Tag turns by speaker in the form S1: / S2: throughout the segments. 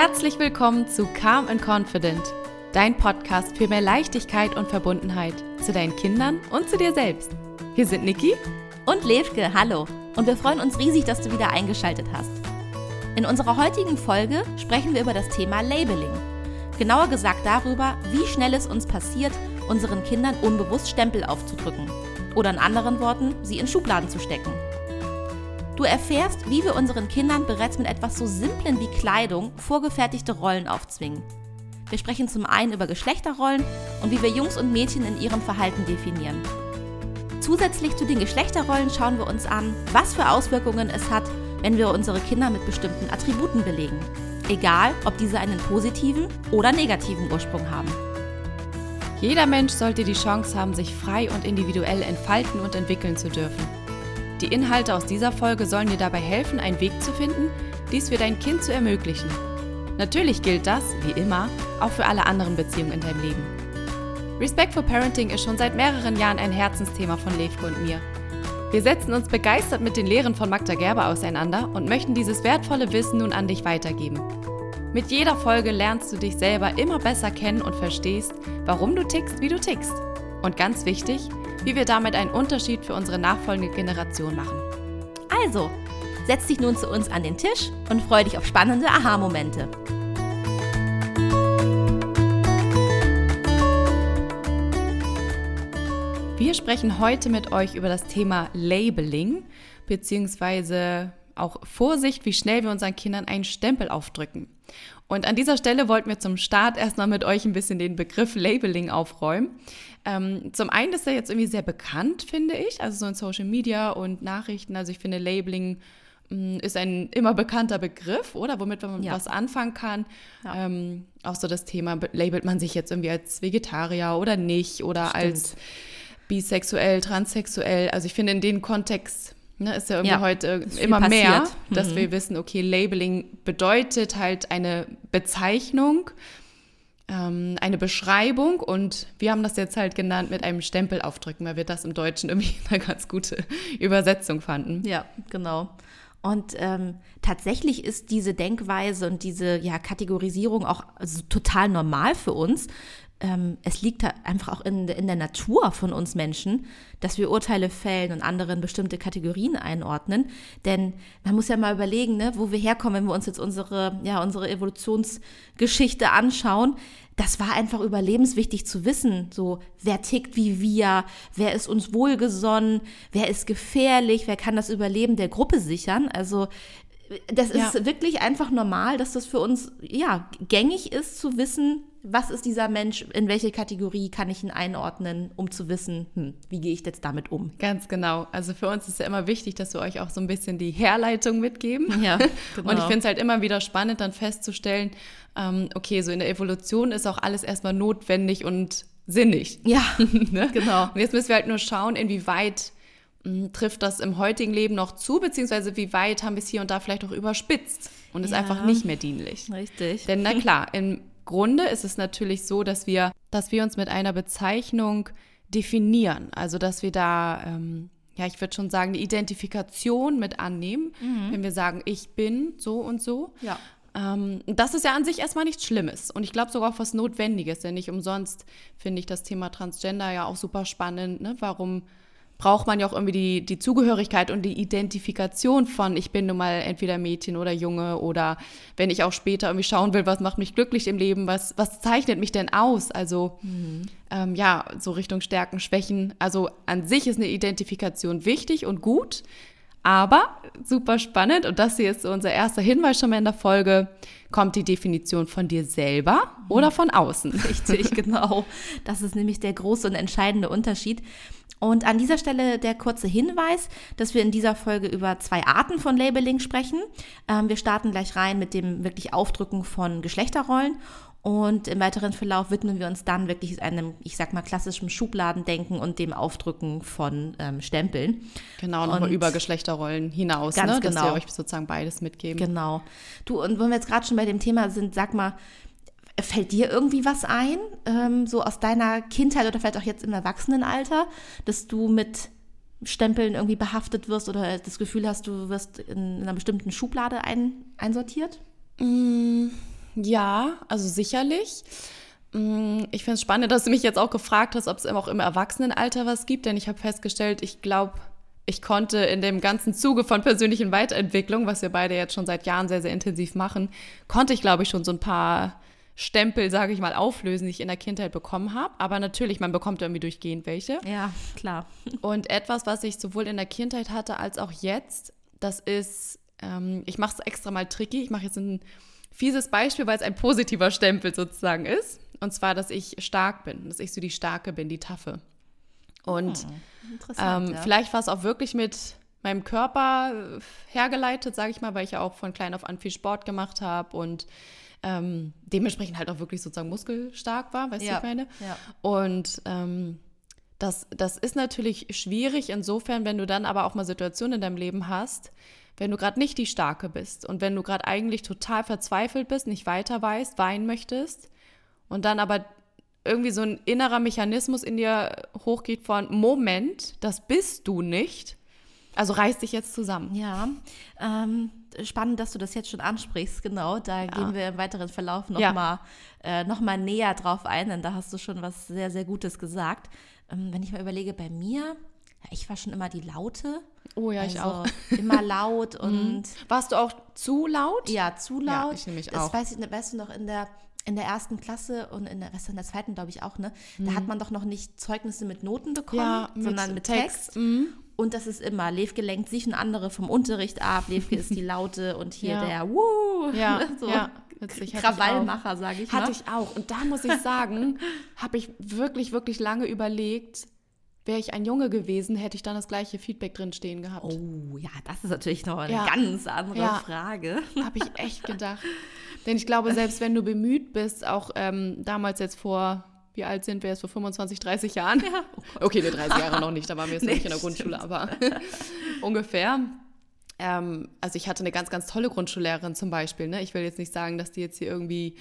S1: Herzlich willkommen zu Calm and Confident, dein Podcast für mehr Leichtigkeit und Verbundenheit zu deinen Kindern und zu dir selbst. Hier sind Niki
S2: und Levke, hallo. Und wir freuen uns riesig, dass du wieder eingeschaltet hast. In unserer heutigen Folge sprechen wir über das Thema Labeling. Genauer gesagt darüber, wie schnell es uns passiert, unseren Kindern unbewusst Stempel aufzudrücken. Oder in anderen Worten, sie in Schubladen zu stecken. Du erfährst, wie wir unseren Kindern bereits mit etwas so Simplen wie Kleidung vorgefertigte Rollen aufzwingen. Wir sprechen zum einen über Geschlechterrollen und wie wir Jungs und Mädchen in ihrem Verhalten definieren. Zusätzlich zu den Geschlechterrollen schauen wir uns an, was für Auswirkungen es hat, wenn wir unsere Kinder mit bestimmten Attributen belegen. Egal, ob diese einen positiven oder negativen Ursprung haben.
S1: Jeder Mensch sollte die Chance haben, sich frei und individuell entfalten und entwickeln zu dürfen. Die Inhalte aus dieser Folge sollen dir dabei helfen, einen Weg zu finden, dies für dein Kind zu ermöglichen. Natürlich gilt das, wie immer, auch für alle anderen Beziehungen in deinem Leben. Respectful Parenting ist schon seit mehreren Jahren ein Herzensthema von Levko und mir. Wir setzen uns begeistert mit den Lehren von Magda Gerber auseinander und möchten dieses wertvolle Wissen nun an dich weitergeben. Mit jeder Folge lernst du dich selber immer besser kennen und verstehst, warum du tickst, wie du tickst. Und ganz wichtig, wie wir damit einen Unterschied für unsere nachfolgende Generation machen.
S2: Also, setz dich nun zu uns an den Tisch und freu dich auf spannende Aha-Momente.
S1: Wir sprechen heute mit euch über das Thema Labeling, beziehungsweise auch Vorsicht, wie schnell wir unseren Kindern einen Stempel aufdrücken. Und an dieser Stelle wollten wir zum Start erstmal mit euch ein bisschen den Begriff Labeling aufräumen. Ähm, zum einen ist er jetzt irgendwie sehr bekannt, finde ich, also so in Social Media und Nachrichten. Also ich finde Labeling mh, mm, ist ein immer bekannter Begriff, oder? Womit man ja. was anfangen kann. Ja. Ähm, auch so das Thema, labelt man sich jetzt irgendwie als Vegetarier oder nicht oder Stimmt. als bisexuell, transsexuell. Also ich finde in dem Kontext Ne, ist ja irgendwie ja, heute immer mehr, dass mhm. wir wissen, okay, Labeling bedeutet halt eine Bezeichnung, ähm, eine Beschreibung und wir haben das jetzt halt genannt mit einem Stempel aufdrücken, weil wir das im Deutschen irgendwie eine ganz gute Übersetzung fanden.
S2: Ja, genau. Und ähm, tatsächlich ist diese Denkweise und diese ja, Kategorisierung auch also, total normal für uns ähm, es liegt einfach auch in, in der Natur von uns Menschen, dass wir Urteile fällen und anderen bestimmte Kategorien einordnen. Denn man muss ja mal überlegen, ne, wo wir herkommen, wenn wir uns jetzt unsere, ja, unsere Evolutionsgeschichte anschauen. Das war einfach überlebenswichtig zu wissen, so wer tickt wie wir, wer ist uns wohlgesonnen, wer ist gefährlich, wer kann das Überleben der Gruppe sichern. Also das ist ja. wirklich einfach normal, dass das für uns ja gängig ist zu wissen, was ist dieser Mensch, in welche Kategorie kann ich ihn einordnen, um zu wissen, hm, wie gehe ich jetzt damit um.
S1: Ganz genau. Also für uns ist ja immer wichtig, dass wir euch auch so ein bisschen die Herleitung mitgeben. Ja, genau. Und ich finde es halt immer wieder spannend, dann festzustellen, ähm, okay, so in der Evolution ist auch alles erstmal notwendig und sinnig.
S2: Ja, ne? genau.
S1: Und jetzt müssen wir halt nur schauen, inwieweit hm, trifft das im heutigen Leben noch zu, beziehungsweise wie weit haben wir es hier und da vielleicht auch überspitzt und ist ja, einfach nicht mehr dienlich.
S2: Richtig.
S1: Denn na klar, im Grunde ist es natürlich so, dass wir, dass wir uns mit einer Bezeichnung definieren. Also dass wir da, ähm, ja, ich würde schon sagen, die Identifikation mit annehmen, mhm. wenn wir sagen, ich bin so und so.
S2: Ja.
S1: Ähm, das ist ja an sich erstmal nichts Schlimmes und ich glaube sogar auch was Notwendiges, denn nicht umsonst finde ich das Thema Transgender ja auch super spannend. Ne? Warum braucht man ja auch irgendwie die, die Zugehörigkeit und die Identifikation von, ich bin nun mal entweder Mädchen oder Junge oder wenn ich auch später irgendwie schauen will, was macht mich glücklich im Leben, was, was zeichnet mich denn aus? Also mhm. ähm, ja, so Richtung Stärken, Schwächen. Also an sich ist eine Identifikation wichtig und gut, aber super spannend und das hier ist so unser erster Hinweis schon mal in der Folge. Kommt die Definition von dir selber oder von außen?
S2: Richtig, genau. Das ist nämlich der große und entscheidende Unterschied. Und an dieser Stelle der kurze Hinweis, dass wir in dieser Folge über zwei Arten von Labeling sprechen. Ähm, wir starten gleich rein mit dem wirklich Aufdrücken von Geschlechterrollen und im weiteren Verlauf widmen wir uns dann wirklich einem, ich sag mal, klassischen Schubladendenken und dem Aufdrücken von ähm, Stempeln.
S1: Genau, nochmal über Geschlechterrollen hinaus,
S2: ganz
S1: ne?
S2: genau.
S1: dass wir euch sozusagen beides mitgeben.
S2: Genau. Du, und wenn wir jetzt gerade schon bei dem Thema sind, sag mal, Fällt dir irgendwie was ein, ähm, so aus deiner Kindheit oder vielleicht auch jetzt im Erwachsenenalter, dass du mit Stempeln irgendwie behaftet wirst oder das Gefühl hast, du wirst in einer bestimmten Schublade ein, einsortiert?
S1: Mm, Ja, also sicherlich. Mm, ich finde es spannend, dass du mich jetzt auch gefragt hast, ob es auch im Erwachsenenalter was gibt, denn ich habe festgestellt, ich glaube, ich konnte in dem ganzen Zuge von persönlichen Weiterentwicklung, was wir beide jetzt schon seit Jahren sehr, sehr intensiv machen, konnte ich, glaube ich, schon so ein paar Stempel, sage ich mal, auflösen, die ich in der Kindheit bekommen habe. Aber natürlich, man bekommt irgendwie durchgehend welche.
S2: Ja, klar.
S1: Und etwas, was ich sowohl in der Kindheit hatte als auch jetzt, das ist, ähm, ich mache es extra mal tricky. Ich mache jetzt ein fieses Beispiel, weil es ein positiver Stempel sozusagen ist. Und zwar, dass ich stark bin, dass ich so die Starke bin, die Taffe. Und hm, ähm, ja. vielleicht war es auch wirklich mit meinem Körper äh, hergeleitet, sage ich mal, weil ich ja auch von klein auf an viel Sport gemacht habe und ähm, dementsprechend halt auch wirklich sozusagen muskelstark war, weißt ja. du, ich meine? Ja. Und ähm, das, das ist natürlich schwierig insofern, wenn du dann aber auch mal Situationen in deinem Leben hast, wenn du gerade nicht die Starke bist und wenn du gerade eigentlich total verzweifelt bist, nicht weiter weißt, weinen möchtest und dann aber irgendwie so ein innerer Mechanismus in dir hochgeht von Moment, das bist du nicht. Also reiß dich jetzt zusammen.
S2: Ja, ähm, spannend, dass du das jetzt schon ansprichst. Genau, da ja. gehen wir im weiteren Verlauf nochmal ja. äh, noch näher drauf ein, denn da hast du schon was sehr, sehr Gutes gesagt. Ähm, wenn ich mal überlege, bei mir, ich war schon immer die Laute.
S1: Oh ja, also ich auch.
S2: Immer laut und.
S1: Warst du auch zu laut?
S2: Ja, zu laut. Ja,
S1: ich nämlich
S2: auch.
S1: Das
S2: weiß ich, weißt du noch, in der in der ersten Klasse und in der, was in der zweiten, glaube ich, auch, ne? Da hat mhm. man doch noch nicht Zeugnisse mit Noten bekommen, ja, mit sondern mit Text. Text. Mhm. Und das ist immer, Levke lenkt sich und andere vom Unterricht ab, Levke ist die Laute und hier ja. der Wuh,
S1: ja,
S2: so
S1: ja.
S2: Witzig, Krawallmacher, sage ich
S1: mal. Hatte ich auch. Und da muss ich sagen, habe ich wirklich, wirklich lange überlegt, wäre ich ein Junge gewesen, hätte ich dann das gleiche Feedback drin stehen gehabt.
S2: Oh, ja, das ist natürlich noch eine ja. ganz andere ja. Frage.
S1: Habe ich echt gedacht. Denn ich glaube, selbst wenn du bemüht bist, auch ähm, damals jetzt vor, wie alt sind wir jetzt, vor 25, 30 Jahren? Ja. Okay, ne, 30 Jahre noch nicht, da waren wir jetzt noch nicht in der Grundschule, aber ungefähr ähm, also ich hatte eine ganz, ganz tolle Grundschullehrerin zum Beispiel. Ne? Ich will jetzt nicht sagen, dass die jetzt hier irgendwie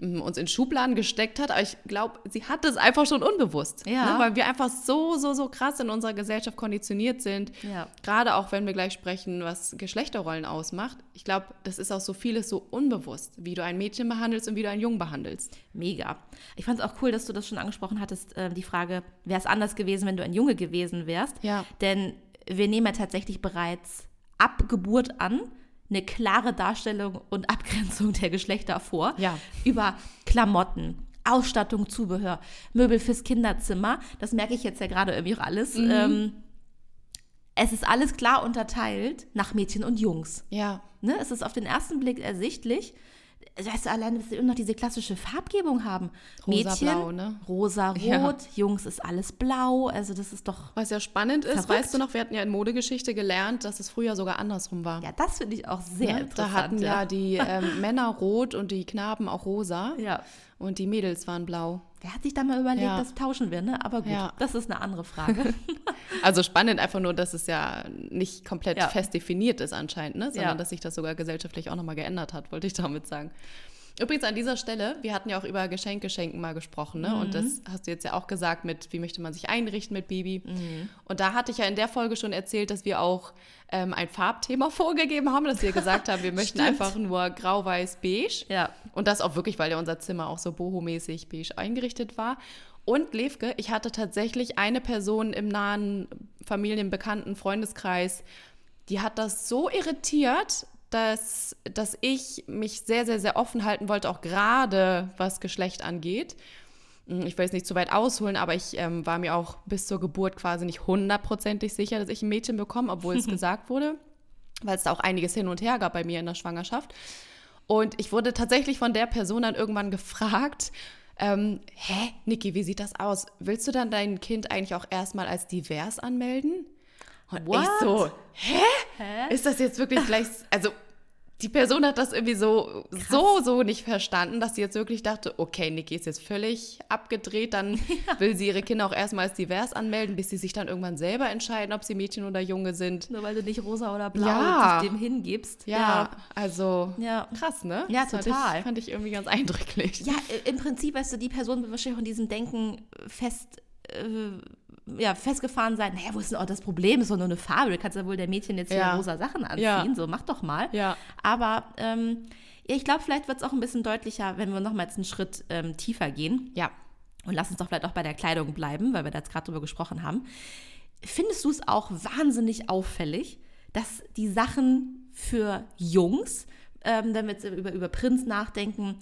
S1: ähm, uns in Schubladen gesteckt hat, aber ich glaube, sie hat es einfach schon unbewusst. Ja. Ne? Weil wir einfach so, so, so krass in unserer Gesellschaft konditioniert sind. Ja. Gerade auch, wenn wir gleich sprechen, was Geschlechterrollen ausmacht. Ich glaube, das ist auch so vieles so unbewusst, wie du ein Mädchen behandelst und wie du einen Jungen behandelst.
S2: Mega. Ich fand es auch cool, dass du das schon angesprochen hattest, äh, die Frage, wäre es anders gewesen, wenn du ein Junge gewesen wärst? Ja. Denn wir nehmen ja tatsächlich bereits ab Geburt an eine klare Darstellung und Abgrenzung der Geschlechter vor. Ja. Über Klamotten, Ausstattung, Zubehör, Möbel fürs Kinderzimmer. Das merke ich jetzt ja gerade irgendwie auch alles. Mhm. Ähm, es ist alles klar unterteilt nach Mädchen und Jungs. Ja. Ne? Es ist auf den ersten Blick ersichtlich, weißt du, allein, dass sie immer noch diese klassische Farbgebung haben. Rosa, Mädchen, blau, ne? rosa, rot, ja. Jungs ist alles blau. Also das ist doch.
S1: Was ja spannend ist, verrückt. weißt du noch, wir hatten ja in Modegeschichte gelernt, dass es früher sogar andersrum war.
S2: Ja, das finde ich auch sehr ja, interessant.
S1: Da hatten ja, ja die ähm, Männer rot und die Knaben auch rosa. Ja. Und die Mädels waren blau.
S2: Wer hat sich da mal überlegt, ja. das tauschen wir, ne? Aber gut, ja. das ist eine andere Frage.
S1: also spannend einfach nur, dass es ja nicht komplett ja. fest definiert ist anscheinend, ne? Sondern dass sich das sogar gesellschaftlich auch nochmal geändert hat, wollte ich damit sagen. Übrigens an dieser Stelle, wir hatten ja auch über Geschenkgeschenken mal gesprochen, ne? Mhm. Und das hast du jetzt ja auch gesagt mit, wie möchte man sich einrichten mit Baby. Mhm. Und da hatte ich ja in der Folge schon erzählt, dass wir auch ähm, ein Farbthema vorgegeben haben, dass wir gesagt haben, wir möchten einfach nur grau, weiß, beige. Ja. Und das auch wirklich, weil ja unser Zimmer auch so bohomäßig beige eingerichtet war. Und Levke, ich hatte tatsächlich eine Person im nahen Familienbekannten Freundeskreis, die hat das so irritiert, dass, dass ich mich sehr, sehr, sehr offen halten wollte, auch gerade was Geschlecht angeht. Hm, ich will jetzt nicht zu weit ausholen, aber ich ähm, war mir auch bis zur Geburt quasi nicht hundertprozentig sicher, dass ich ein Mädchen bekomme, obwohl es gesagt wurde, weil es da auch einiges hin und her gab bei mir in der Schwangerschaft. Und ich wurde tatsächlich von der Person dann irgendwann gefragt, ähm, hä, Niki, wie sieht das aus? Willst du dann dein Kind eigentlich auch erstmal als divers anmelden? Und What? ich so, hä? hä? Ist das jetzt wirklich gleich, also die Person hat das irgendwie so, Krass. so, so nicht verstanden, dass sie jetzt wirklich dachte, okay, Niki ist jetzt völlig abgedreht, dann ja. will sie ihre Kinder auch erstmal als divers anmelden, bis sie sich dann irgendwann selber entscheiden, ob sie Mädchen oder Junge sind.
S2: Nur weil du nicht rosa oder blau ja. dem hingibst.
S1: Ja, ja. also ja. krass, ne?
S2: Ja, das total.
S1: Fand ich, fand ich irgendwie ganz eindrücklich.
S2: Ja, im Prinzip, weißt du, die Person wird wahrscheinlich von diesem Denken fest äh, ja, festgefahren sein, naja, wo ist denn auch das Problem? Ist doch nur eine Farbe. Du kannst ja wohl der Mädchen jetzt hier
S1: Ja.
S2: rosa Sachen anziehen.
S1: Ja.
S2: So, mach doch mal.
S1: Ja.
S2: Aber ähm, ich glaube, vielleicht wird es auch ein bisschen deutlicher, wenn wir nochmal jetzt einen Schritt ähm, tiefer gehen.
S1: Ja.
S2: Und lass uns doch vielleicht auch bei der Kleidung bleiben, weil wir da jetzt gerade drüber gesprochen haben. Findest du es auch wahnsinnig auffällig, dass die Sachen für Jungs, ähm, wenn wir jetzt über, über Prinz nachdenken,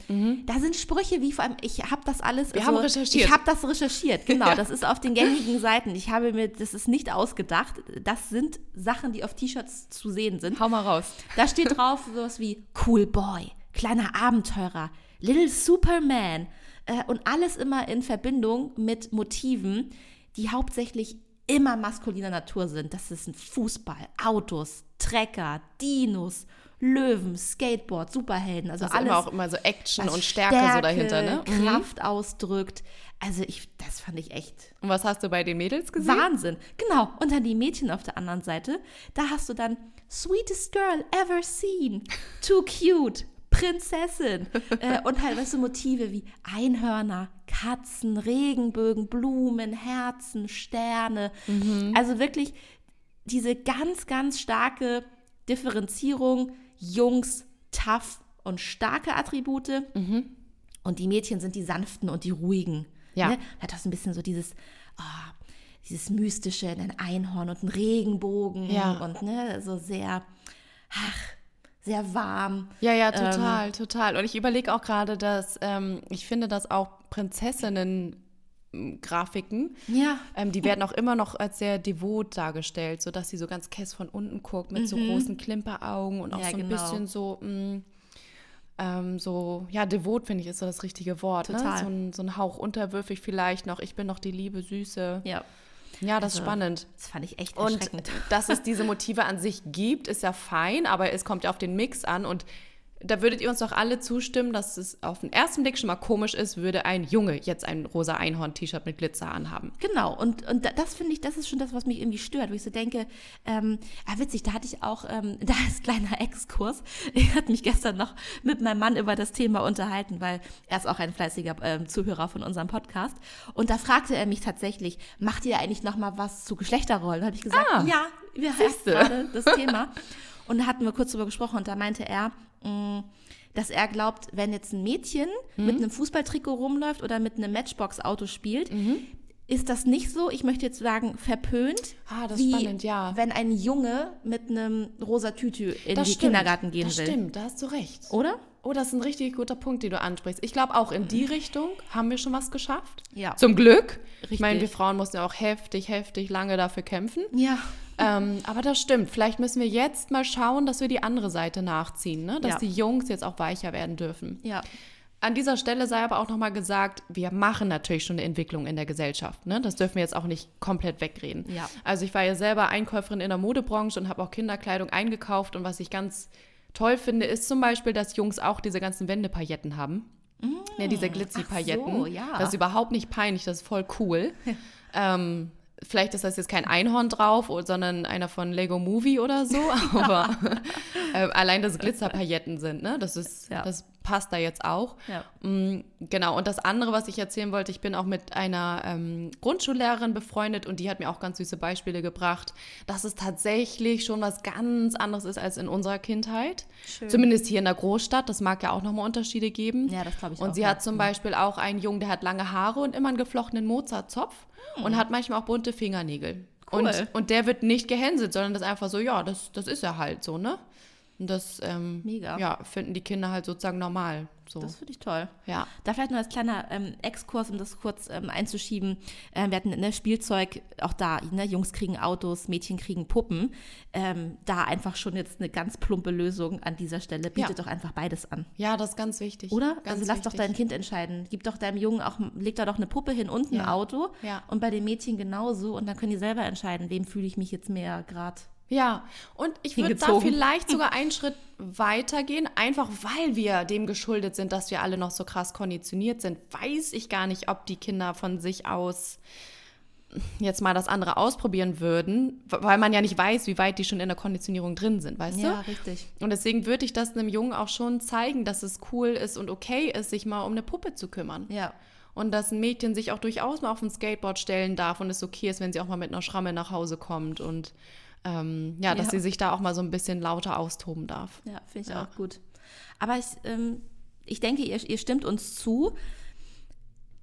S2: da sind Sprüche wie vor allem, ich habe das alles.
S1: Mhm. Wir haben recherchiert.
S2: Ich habe das recherchiert, genau.
S1: Ja.
S2: Das ist auf den gängigen Seiten. Ich habe mir, das ist nicht ausgedacht. Das sind Sachen, die auf T-Shirts zu sehen sind.
S1: Hau mal raus.
S2: Da steht drauf sowas wie Cool Boy, kleiner Abenteurer, Little Superman äh, und alles immer in Verbindung mit Motiven, die hauptsächlich immer maskuliner Natur sind. Das ist ein Fußball, Autos, Trecker, Dinos, Löwen, Skateboard, Superhelden, also
S1: Also
S2: alles.
S1: immer auch immer so Action und Stärke, so dahinter, ne? Mhm.
S2: Kraft ausdrückt. Also ich, das fand ich echt
S1: Und was hast du bei den Mädels gesehen?
S2: Wahnsinn. Genau. Und dann die Mädchen auf der anderen Seite. Da hast du dann Sweetest Girl ever seen. Too cute. Prinzessin. äh, und halt, weißt du, Motive wie Einhörner, Katzen, Regenbögen, Blumen, Herzen, Sterne. Also wirklich diese ganz, ganz starke Differenzierung. Jungs, tough und starke Attribute. Und die Mädchen sind die sanften und die ruhigen.
S1: Ja.
S2: Ne? Hat auch so ein bisschen so dieses, ah, dieses Mystische, ein Einhorn und ein Regenbogen
S1: Ja.
S2: und ne, so sehr, ach, sehr warm.
S1: Ja, ja, total, total. Und ich überlege auch gerade, dass ähm, ich finde, dass auch Prinzessinnen-Grafiken,
S2: Ja.
S1: ähm, die werden auch immer noch als sehr devot dargestellt, sodass sie so ganz kess von unten guckt mit so großen Klimperaugen und auch
S2: Ja,
S1: so ein
S2: genau.
S1: bisschen so, mh, ähm, so, ja, devot finde ich ist so das richtige Wort.
S2: Total.
S1: Ne? So, ein, so ein Hauch unterwürfig vielleicht noch. Ich bin noch die liebe Süße.
S2: Ja,
S1: Ja, das ist
S2: Also,
S1: spannend.
S2: das fand ich echt
S1: Und
S2: erschreckend.
S1: dass es diese Motive an sich gibt, ist ja fein, aber es kommt ja auf den Mix an. Und da würdet ihr uns doch alle zustimmen, dass es auf den ersten Blick schon mal komisch ist, würde ein Junge jetzt ein rosa Einhorn-T-Shirt mit Glitzer anhaben.
S2: Genau, und, und da- das finde ich, das ist schon das, was mich irgendwie stört, wo ich so denke, ähm, ah, witzig, da hatte ich auch, ähm, da ist kleiner Exkurs. Ich hatte mich gestern noch mit meinem Mann über das Thema unterhalten, weil er ist auch ein fleißiger ähm, Zuhörer von unserem Podcast. Und da fragte er mich tatsächlich, macht ihr eigentlich noch mal was zu Geschlechterrollen? Da habe ich gesagt,
S1: Ah,
S2: ja, wir haben gerade das Thema. Und da hatten wir kurz drüber gesprochen und da meinte er, dass er glaubt, wenn jetzt ein Mädchen
S1: Mhm.
S2: mit einem Fußballtrikot rumläuft oder mit einem Matchbox-Auto spielt,
S1: Mhm.
S2: ist das nicht so, ich möchte jetzt sagen, verpönt,
S1: Ah, das
S2: wie
S1: spannend, ja.
S2: wenn ein Junge mit einem rosa Tütü in
S1: Das stimmt.
S2: Kindergarten gehen
S1: das
S2: will.
S1: stimmt, da hast du recht.
S2: Oder?
S1: Oh, das ist ein richtig guter Punkt, den du ansprichst. Ich glaube, auch in die Richtung haben wir schon was geschafft.
S2: Ja.
S1: Zum Glück. Ich
S2: Richtig.
S1: meine, wir Frauen mussten ja auch heftig, heftig lange dafür kämpfen.
S2: Ja.
S1: Ähm, aber das stimmt. Vielleicht müssen wir jetzt mal schauen, dass wir die andere Seite nachziehen, ne? dass
S2: Ja.
S1: die Jungs jetzt auch weicher werden dürfen.
S2: Ja.
S1: An dieser Stelle sei aber auch nochmal gesagt, wir machen natürlich schon eine Entwicklung in der Gesellschaft. Ne? Das dürfen wir jetzt auch nicht komplett wegreden.
S2: Ja.
S1: Also ich war ja selber Einkäuferin in der Modebranche und habe auch Kinderkleidung eingekauft. Und was ich ganz toll finde, ist zum Beispiel, dass Jungs auch diese ganzen Wendepailletten haben. Ne, diese Glitzy-Pailletten.
S2: So, ja.
S1: Das ist überhaupt nicht peinlich, das ist voll cool. ähm, vielleicht ist das jetzt kein Einhorn drauf, sondern einer von Lego Movie oder so, aber ähm, allein, dass Glitzerpailletten sind, ne? das, ist,
S2: Ja.
S1: das passt da jetzt auch.
S2: Ja.
S1: Mm, Genau, und das andere, was ich erzählen wollte, ich bin auch mit einer ähm, Grundschullehrerin befreundet und die hat mir auch ganz süße Beispiele gebracht, dass es tatsächlich schon was ganz anderes ist als in unserer Kindheit.
S2: Schön.
S1: Zumindest hier in der Großstadt, das mag ja auch nochmal Unterschiede geben.
S2: Ja, das glaube ich
S1: Und
S2: auch,
S1: sie
S2: ja.
S1: hat zum Beispiel auch einen Jungen, der hat lange Haare und immer einen geflochtenen Mozartzopf und hat manchmal auch bunte Fingernägel.
S2: Hm. Cool.
S1: Und, und der wird nicht gehänselt, sondern das ist einfach so, ja, das, das ist er halt so, ne? Und das ähm. Ja, finden die Kinder halt sozusagen normal. So.
S2: Das finde ich toll.
S1: ja.
S2: Da vielleicht noch als kleiner ähm, Exkurs, um das kurz ähm, einzuschieben. Ähm, wir hatten ne, Spielzeug, auch da, ne, Jungs kriegen Autos, Mädchen kriegen Puppen. Ähm, da einfach schon jetzt eine ganz plumpe Lösung an dieser Stelle. Bietet
S1: Ja.
S2: doch einfach beides an.
S1: Ja, das ist ganz wichtig.
S2: Oder?
S1: Ganz
S2: also lass doch
S1: wichtig.
S2: dein Kind entscheiden. Gib doch deinem Jungen auch, leg da doch eine Puppe hin und ein
S1: Ja.
S2: Auto.
S1: Ja.
S2: Und bei den Mädchen genauso. Und dann können die selber entscheiden, wem fühle ich mich jetzt mehr gerade.
S1: Ja, und ich würde da vielleicht sogar einen Schritt weiter gehen, einfach weil wir dem geschuldet sind, dass wir alle noch so krass konditioniert sind. Weiß ich gar nicht, ob die Kinder von sich aus jetzt mal das andere ausprobieren würden, weil man ja nicht weiß, wie weit die schon in der Konditionierung drin sind, weißt
S2: Ja,
S1: du?
S2: richtig.
S1: Und deswegen würde ich das einem Jungen auch schon zeigen, dass es cool ist und okay ist, sich mal um eine Puppe zu kümmern.
S2: Ja.
S1: und dass ein Mädchen sich auch durchaus mal auf ein Skateboard stellen darf und es okay ist, wenn sie auch mal mit einer Schramme nach Hause kommt und ähm, ja, dass
S2: Ja.
S1: sie sich da auch mal so ein bisschen lauter austoben darf.
S2: Ja, finde ich
S1: Ja.
S2: auch gut. Aber ich, ähm, ich denke, ihr, ihr stimmt uns zu,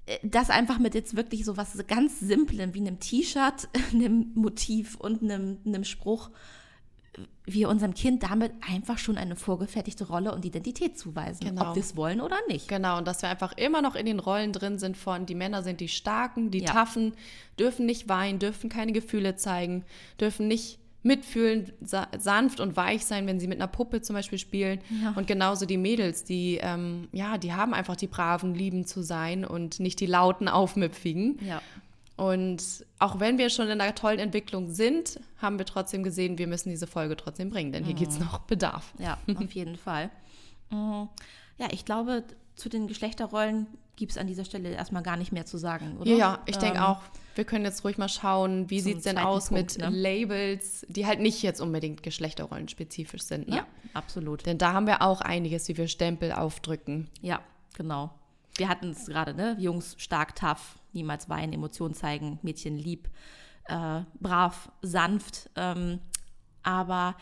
S2: äh, dass einfach mit jetzt wirklich so was ganz Simplem wie einem T-Shirt, einem Motiv und einem, einem Spruch äh, wir unserem Kind damit einfach schon eine vorgefertigte Rolle und Identität zuweisen,
S1: Genau.
S2: ob wir es wollen oder nicht.
S1: Genau, und dass wir einfach immer noch in den Rollen drin sind von, die Männer sind die Starken, die
S2: Ja.
S1: Taffen, dürfen nicht weinen, dürfen keine Gefühle zeigen, dürfen nicht mitfühlen, sa sanft und weich sein, wenn sie mit einer Puppe zum Beispiel spielen.
S2: Ja.
S1: Und genauso die Mädels, die, ähm, ja, die haben einfach die braven, lieben zu sein und nicht die lauten, aufmüpfigen.
S2: Ja.
S1: Und auch wenn wir schon in einer tollen Entwicklung sind, haben wir trotzdem gesehen, wir müssen diese Folge trotzdem bringen, denn hier gibt es noch Bedarf.
S2: Ja, auf jeden Fall. Mm, Ja, ich glaube, zu den Geschlechterrollen gibt es an dieser Stelle erstmal gar nicht mehr zu sagen, oder?
S1: Ja, ich denke
S2: Ähm,
S1: auch, wir können jetzt ruhig mal schauen, wie sieht es denn aus
S2: Punkt,
S1: mit
S2: ne?
S1: Labels, die halt nicht jetzt unbedingt geschlechterrollen spezifisch sind. Ne?
S2: Ja, absolut.
S1: Denn da haben wir auch einiges, wie wir Stempel aufdrücken.
S2: Ja, genau. Wir hatten es gerade, ne? Jungs stark, tough, niemals weinen, Emotionen zeigen, Mädchen lieb, äh, brav, sanft. Ähm, aber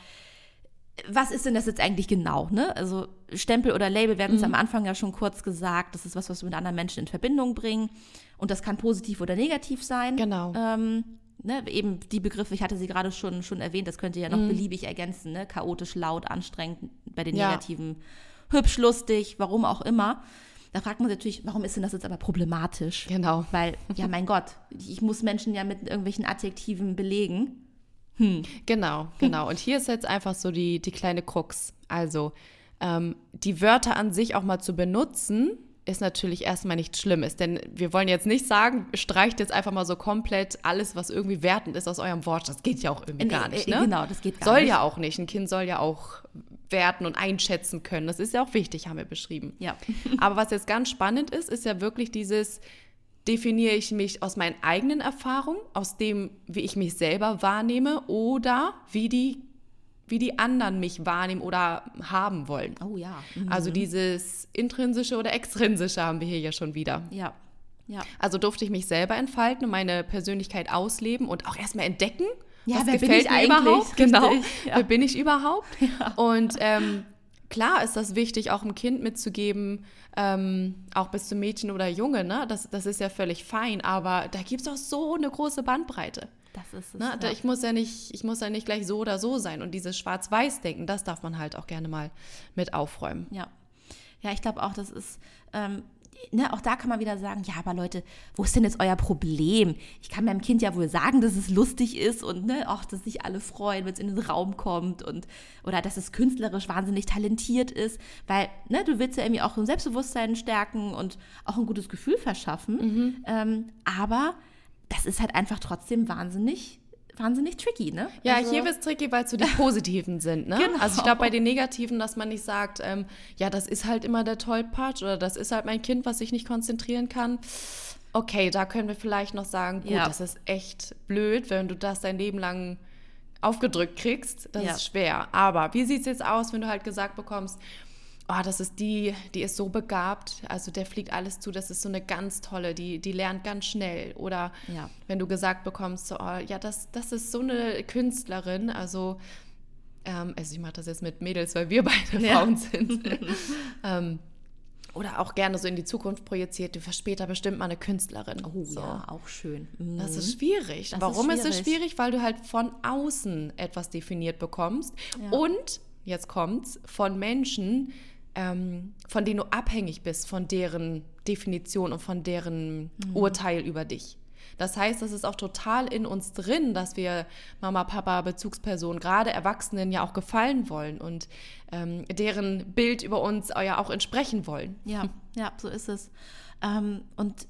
S2: was ist denn das jetzt eigentlich genau? Ne? Also Stempel oder Label werden es am Anfang ja schon kurz gesagt. Das ist was, was wir mit anderen Menschen in Verbindung bringen. Und das kann positiv oder negativ sein.
S1: Genau.
S2: Ähm, ne, eben die Begriffe, ich hatte sie gerade schon, schon erwähnt, das könnt ihr ja noch beliebig ergänzen. Ne? Chaotisch, laut, anstrengend, bei den
S1: Ja.
S2: Negativen hübsch, lustig, warum auch immer. Da fragt man sich natürlich, warum ist denn das jetzt aber problematisch?
S1: Genau.
S2: Weil, ja, mein Gott, ich muss Menschen ja mit irgendwelchen Adjektiven belegen.
S1: Genau, genau. Und hier ist jetzt einfach so die, die kleine Krux. Also, ähm, die Wörter an sich auch mal zu benutzen, ist natürlich erstmal nichts Schlimmes. Denn wir wollen jetzt nicht sagen, streicht jetzt einfach mal so komplett alles, was irgendwie wertend ist, aus eurem Wort. Das geht ja auch irgendwie
S2: Nee,
S1: gar nicht.
S2: äh,
S1: Ne?
S2: genau, das geht gar
S1: soll
S2: nicht.
S1: ja auch nicht. Ein Kind soll ja auch werten und einschätzen können. Das ist ja auch wichtig, haben wir beschrieben.
S2: Ja.
S1: Aber was jetzt ganz spannend ist, ist ja wirklich dieses, definiere ich mich aus meinen eigenen Erfahrungen, aus dem, wie ich mich selber wahrnehme oder wie die, wie die anderen mich wahrnehmen oder haben wollen.
S2: Oh ja. Mhm.
S1: Also dieses intrinsische oder extrinsische haben wir hier ja schon wieder.
S2: Ja. Ja.
S1: Also durfte ich mich selber entfalten und meine Persönlichkeit ausleben und auch erstmal entdecken.
S2: Ja,
S1: was
S2: wer bin
S1: gefällt
S2: ich
S1: mir
S2: eigentlich?
S1: überhaupt? Genau.
S2: Ja.
S1: Wer bin ich überhaupt? Und ähm, klar ist das wichtig, auch einem Kind mitzugeben, ähm, auch bis zum Mädchen oder Junge, ne? Das, das ist ja völlig fein, aber da gibt es auch so eine große Bandbreite.
S2: Das ist es.
S1: Ne? Da,
S2: ja.
S1: ich, muss ja nicht, ich muss ja nicht gleich so oder so sein. Und dieses Schwarz-Weiß-Denken, das darf man halt auch gerne mal mit aufräumen.
S2: Ja. Ja, ich glaube auch, das ist, ähm, ne, auch da kann man wieder sagen, ja, aber Leute, wo ist denn jetzt euer Problem? Ich kann meinem Kind ja wohl sagen, dass es lustig ist und ne, auch, dass sich alle freuen, wenn es in den Raum kommt und oder dass es künstlerisch wahnsinnig talentiert ist, weil ne, du willst ja irgendwie auch ein Selbstbewusstsein stärken und auch ein gutes Gefühl verschaffen. Ähm, aber das ist halt einfach trotzdem wahnsinnig, wahnsinnig tricky, ne?
S1: Ja,
S2: Also-
S1: hier wird es tricky, weil es so die positiven sind. Ne?
S2: Genau.
S1: Also ich glaube, bei den negativen, dass man nicht sagt, ähm, ja, das ist halt immer der Tollpatsch oder das ist halt mein Kind, was sich nicht konzentrieren kann. Okay, da können wir vielleicht noch sagen, gut,
S2: Ja.
S1: das ist echt blöd, wenn du das dein Leben lang aufgedrückt kriegst. Das
S2: Ja.
S1: ist schwer. Aber wie sieht es jetzt aus, wenn du halt gesagt bekommst, oh, das ist die, die ist so begabt, also der fliegt alles zu, das ist so eine ganz tolle, die, die lernt ganz schnell. Oder
S2: Ja.
S1: wenn du gesagt bekommst, so, oh, ja, das, das ist so eine Künstlerin, also, ähm, also ich mache das jetzt mit Mädels, weil wir beide
S2: Ja.
S1: Frauen sind. ähm, oder auch gerne so in die Zukunft projiziert, du wirst später bestimmt mal eine Künstlerin.
S2: Oh
S1: so.
S2: ja, auch schön. Mhm.
S1: Das ist schwierig.
S2: Das ist
S1: Warum ist es
S2: schwierig.
S1: schwierig? Weil du halt von außen etwas definiert bekommst
S2: Ja.
S1: und, jetzt kommt's, von Menschen, ähm, von denen du abhängig bist, von deren Definition und von deren
S2: Mhm.
S1: Urteil über dich. Das heißt, das ist auch total in uns drin, dass wir Mama, Papa, Bezugspersonen, gerade Erwachsenen ja auch gefallen wollen und ähm, deren Bild über uns ja auch entsprechen wollen.
S2: Ja, ja, so ist es. Ähm, und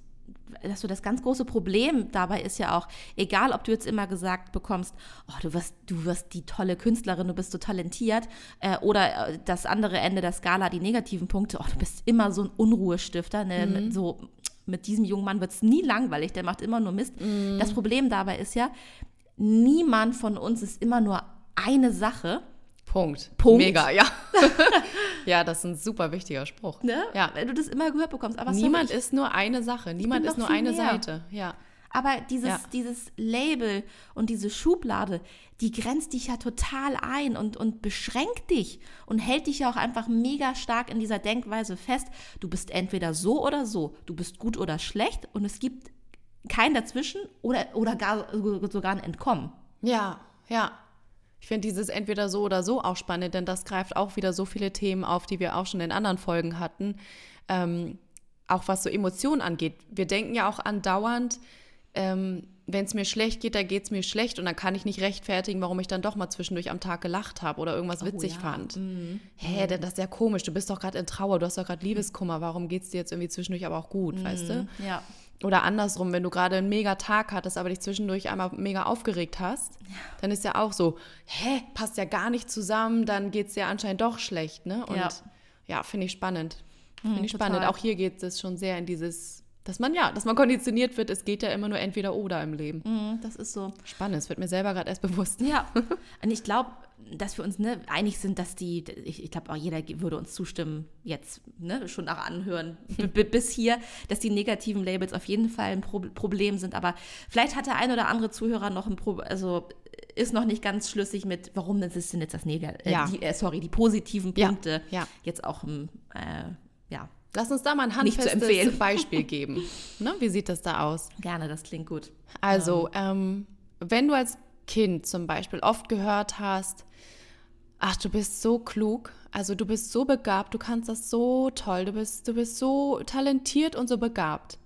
S2: dass du das ganz große Problem dabei ist ja auch, egal ob du jetzt immer gesagt bekommst, oh, du wirst, du wirst die tolle Künstlerin, du bist so talentiert, äh, oder äh, das andere Ende der Skala, die negativen Punkte, oh, du bist immer so ein Unruhestifter, ne? mit, so mit diesem jungen Mann wird es nie langweilig, der macht immer nur Mist. Das Problem dabei ist ja, niemand von uns ist immer nur eine Sache.
S1: Punkt.
S2: Punkt.
S1: Mega, ja. Ja, das ist ein super wichtiger Spruch.
S2: Ne?
S1: Ja.
S2: Wenn du das immer gehört bekommst. Aber
S1: Niemand ist nur eine Sache. Niemand ist nur eine
S2: mehr.
S1: Seite. Ja.
S2: aber dieses,
S1: Ja.
S2: dieses Label und diese Schublade, die grenzt dich ja total ein und, und beschränkt dich und hält dich ja auch einfach mega stark in dieser Denkweise fest. Du bist entweder so oder so. Du bist gut oder schlecht und es gibt kein Dazwischen oder, oder gar, sogar ein Entkommen.
S1: Ja, ja. Ich finde dieses entweder so oder so auch spannend, denn das greift auch wieder so viele Themen auf, die wir auch schon in anderen Folgen hatten. Ähm, auch was so Emotionen angeht. Wir denken ja auch andauernd, ähm, wenn es mir schlecht geht, da geht es mir schlecht und dann kann ich nicht rechtfertigen, warum ich dann doch mal zwischendurch am Tag gelacht habe oder irgendwas witzig
S2: ja.
S1: fand. Hä, denn das ist ja komisch. Du bist doch gerade in Trauer, du hast doch gerade Liebeskummer. Warum geht es dir jetzt irgendwie zwischendurch aber auch gut, weißt du?
S2: Ja.
S1: Oder andersrum, wenn du gerade einen mega Tag hattest, aber dich zwischendurch einmal mega aufgeregt hast, dann ist ja auch so, hä, passt ja gar nicht zusammen, dann geht es dir anscheinend doch schlecht, ne? Und
S2: Ja.
S1: ja, finde ich spannend. Finde ich spannend.
S2: total.
S1: Auch hier geht es schon sehr in dieses, dass man ja, dass man konditioniert wird, es geht ja immer nur entweder oder im Leben.
S2: Mhm, Das ist so.
S1: Spannend, es wird mir selber gerade erst bewusst.
S2: Ja, und ich glaube, dass wir uns ne, einig sind, dass die, ich, ich glaube auch jeder würde uns zustimmen, jetzt ne, schon nach Anhören bis hier, dass die negativen Labels auf jeden Fall ein Pro Problem sind. Aber vielleicht hat der ein oder andere Zuhörer noch ein Problem, also ist noch nicht ganz schlüssig mit, warum das ist denn jetzt das Negative, äh,
S1: Ja.
S2: die, äh, sorry, die positiven
S1: Ja,
S2: Punkte
S1: ja.
S2: jetzt auch im, äh, ja,
S1: Lass uns da mal ein handfestes. Beispiel geben. Ne? Wie sieht das da aus?
S2: gerne, das klingt gut.
S1: Also, ähm, wenn du als Kind zum Beispiel oft gehört hast, ach, du bist so klug, also du bist so begabt, du kannst das so toll, du bist, du bist so talentiert und so begabt.